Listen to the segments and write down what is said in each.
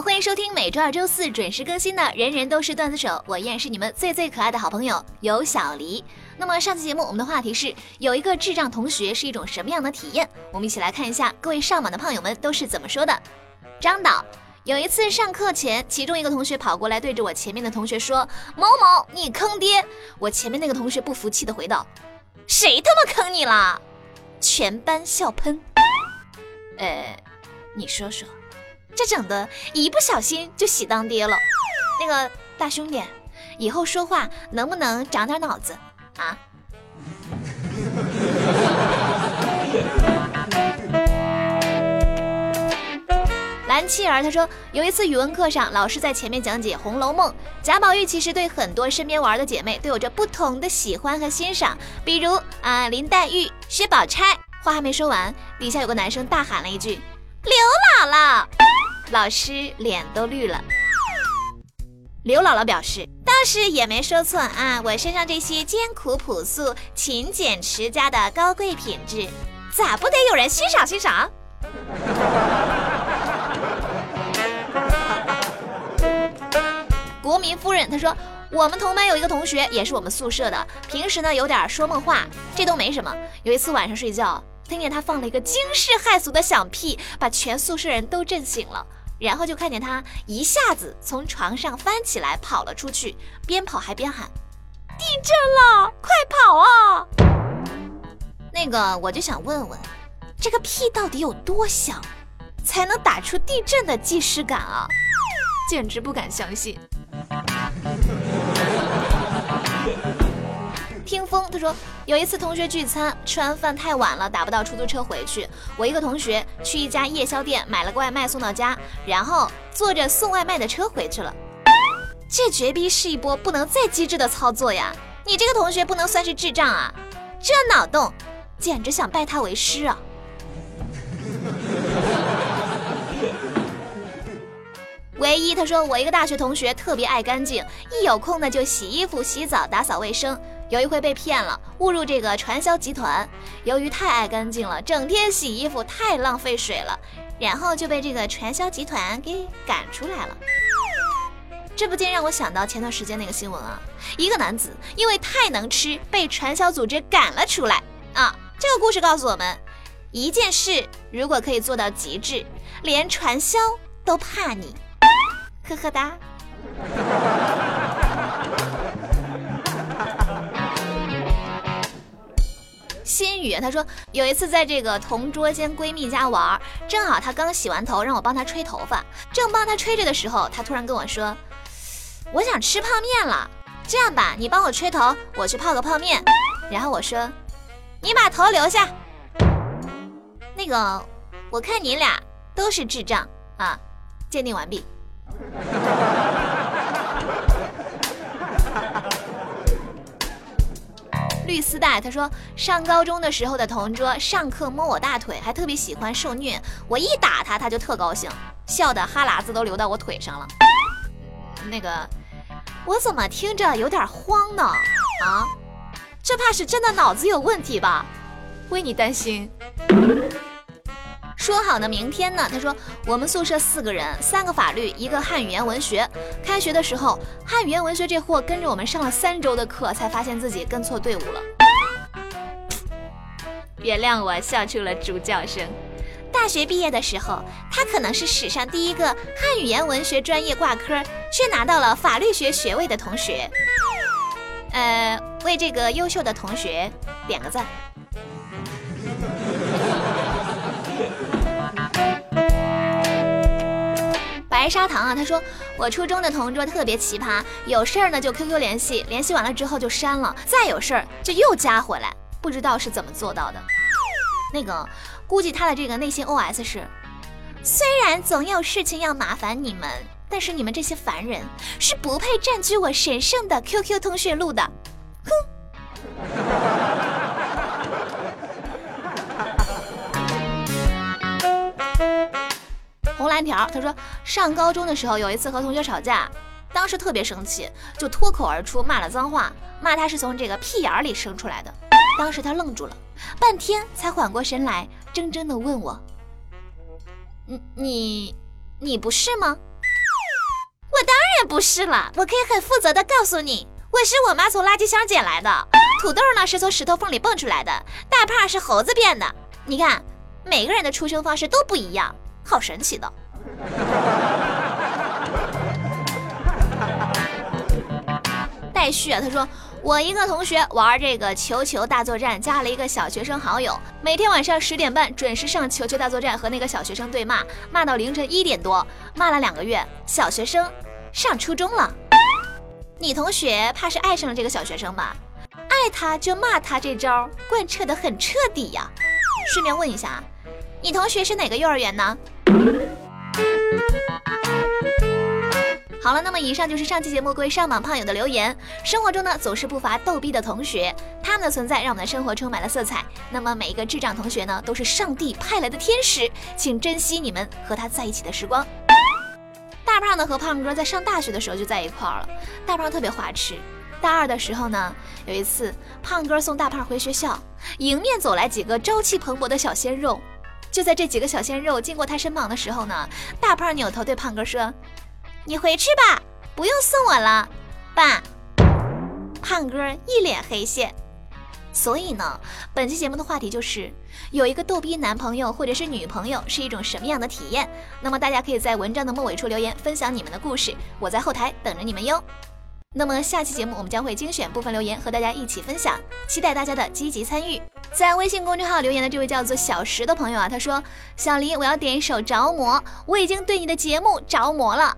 欢迎收听每周二、周四准时更新的《人人都是段子手》，我依然是你们最最可爱的好朋友有小黎。那么上期节目我们的话题是有一个智障同学是一种什么样的体验？我们一起来看一下各位上榜的胖友们都是怎么说的。张导，有一次上课前，其中一个同学跑过来对着我前面的同学说：“某某，你坑爹！”我前面那个同学不服气的回道：“谁他妈坑你了？”全班笑喷。呃，你说说。这整的，一不小心就喜当爹了。那个大兄弟，以后说话能不能长点脑子啊？蓝七儿他说，有一次语文课上，老师在前面讲解《红楼梦》，贾宝玉其实对很多身边玩的姐妹都有着不同的喜欢和欣赏，比如啊林黛玉、薛宝钗。话还没说完，底下有个男生大喊了一句：“刘姥姥！”老师脸都绿了。刘姥姥表示，倒是也没说错啊，我身上这些艰苦朴素、勤俭持家的高贵品质，咋不得有人欣赏欣赏？国民夫人她说，我们同班有一个同学，也是我们宿舍的，平时呢有点说梦话，这都没什么。有一次晚上睡觉，听见他放了一个惊世骇俗的响屁，把全宿舍人都震醒了。然后就看见他一下子从床上翻起来跑了出去，边跑还边喊：“地震了，快跑啊！”那个我就想问问，这个屁到底有多响，才能打出地震的既视感啊？简直不敢相信。听风，他说有一次同学聚餐，吃完饭太晚了，打不到出租车回去。我一个同学去一家夜宵店买了个外卖送到家，然后坐着送外卖的车回去了。这绝逼是一波不能再机智的操作呀！你这个同学不能算是智障啊，这脑洞简直想拜他为师啊！唯一他说我一个大学同学特别爱干净，一有空呢就洗衣服、洗澡、打扫卫生。有一回被骗了，误入这个传销集团。由于太爱干净了，整天洗衣服太浪费水了，然后就被这个传销集团给赶出来了。这不禁让我想到前段时间那个新闻啊，一个男子因为太能吃，被传销组织赶了出来啊。这个故事告诉我们，一件事如果可以做到极致，连传销都怕你。呵呵哒。心雨，她说有一次在这个同桌间闺蜜家玩，正好她刚洗完头，让我帮她吹头发。正帮她吹着的时候，她突然跟我说：“我想吃泡面了，这样吧，你帮我吹头，我去泡个泡面。”然后我说：“你把头留下。”那个，我看你俩都是智障啊！鉴定完毕。绿丝带，他说上高中的时候的同桌上课摸我大腿，还特别喜欢受虐。我一打他，他就特高兴，笑得哈喇子都流到我腿上了。那个，我怎么听着有点慌呢？啊，这怕是真的脑子有问题吧？为你担心。说好的明天呢？他说我们宿舍四个人，三个法律，一个汉语言文学。开学的时候，汉语言文学这货跟着我们上了三周的课，才发现自己跟错队伍了。原谅我笑出了猪叫声。大学毕业的时候，他可能是史上第一个汉语言文学专业挂科却拿到了法律学学位的同学。呃，为这个优秀的同学点个赞。白砂糖啊，他说我初中的同桌特别奇葩，有事儿呢就 QQ 联系，联系完了之后就删了，再有事儿就又加回来，不知道是怎么做到的。那个估计他的这个内心 OS 是：虽然总有事情要麻烦你们，但是你们这些凡人是不配占据我神圣的 QQ 通讯录的。哼。红蓝条，他说上高中的时候有一次和同学吵架，当时特别生气，就脱口而出骂了脏话，骂他是从这个屁眼里生出来的。当时他愣住了，半天才缓过神来，怔怔的问我：“你你你不是吗？”我当然不是了，我可以很负责的告诉你，我是我妈从垃圾箱捡来的。土豆呢是从石头缝里蹦出来的，大胖是猴子变的。你看，每个人的出生方式都不一样，好神奇的。待续啊，他说。我一个同学玩这个球球大作战，加了一个小学生好友，每天晚上十点半准时上球球大作战和那个小学生对骂，骂到凌晨一点多，骂了两个月，小学生上初中了。你同学怕是爱上了这个小学生吧？爱他就骂他，这招贯彻的很彻底呀。顺便问一下，你同学是哪个幼儿园呢？好了，那么以上就是上期节目各位上榜胖友的留言。生活中呢，总是不乏逗逼的同学，他们的存在让我们的生活充满了色彩。那么每一个智障同学呢，都是上帝派来的天使，请珍惜你们和他在一起的时光。大胖呢和胖哥在上大学的时候就在一块儿了。大胖特别花痴，大二的时候呢，有一次胖哥送大胖回学校，迎面走来几个朝气蓬勃的小鲜肉。就在这几个小鲜肉经过他身旁的时候呢，大胖扭头对胖哥说。你回去吧，不用送我了，爸。胖哥一脸黑线。所以呢，本期节目的话题就是有一个逗逼男朋友或者是女朋友是一种什么样的体验？那么大家可以在文章的末尾处留言分享你们的故事，我在后台等着你们哟。那么下期节目我们将会精选部分留言和大家一起分享，期待大家的积极参与。在微信公众号留言的这位叫做小石的朋友啊，他说：小黎，我要点一首《着魔》，我已经对你的节目着魔了。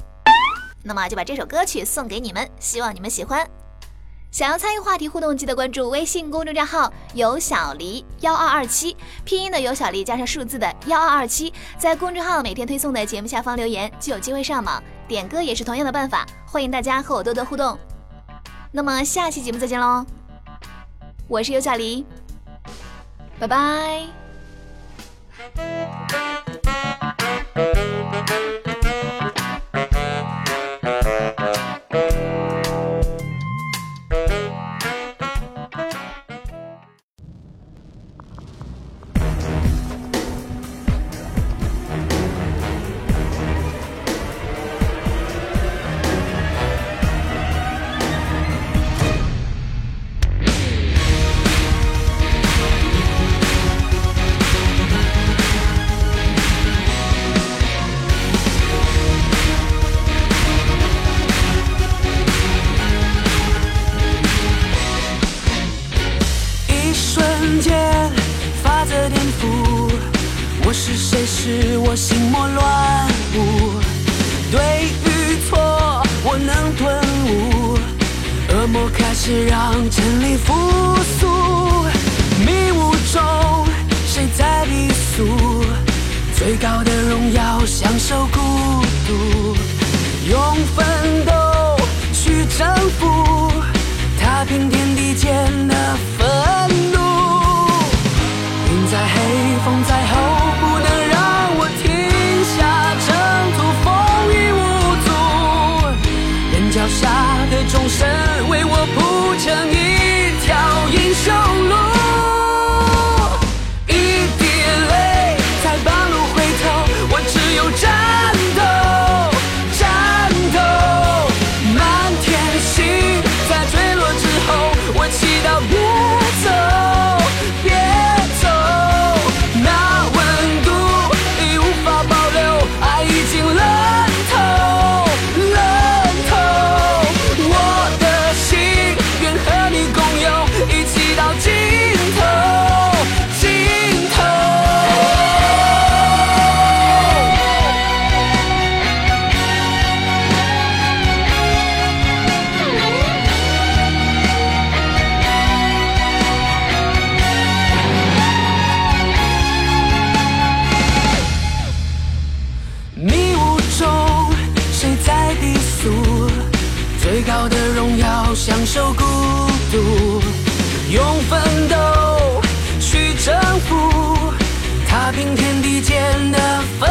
那么就把这首歌曲送给你们，希望你们喜欢。想要参与话题互动，记得关注微信公众账号“有小黎幺二二七”，拼音的有小黎加上数字的幺二二七，在公众号每天推送的节目下方留言，就有机会上榜。点歌也是同样的办法，欢迎大家和我多多互动。那么下期节目再见喽，我是有小黎，拜拜。我心魔乱舞，对与错我能顿悟，恶魔开始让真理复苏。迷雾中谁在低诉？最高的荣耀享受孤独，用奋斗去征服，踏平天地间的最高的荣耀享受孤独，用奋斗去征服，踏平天地间的愤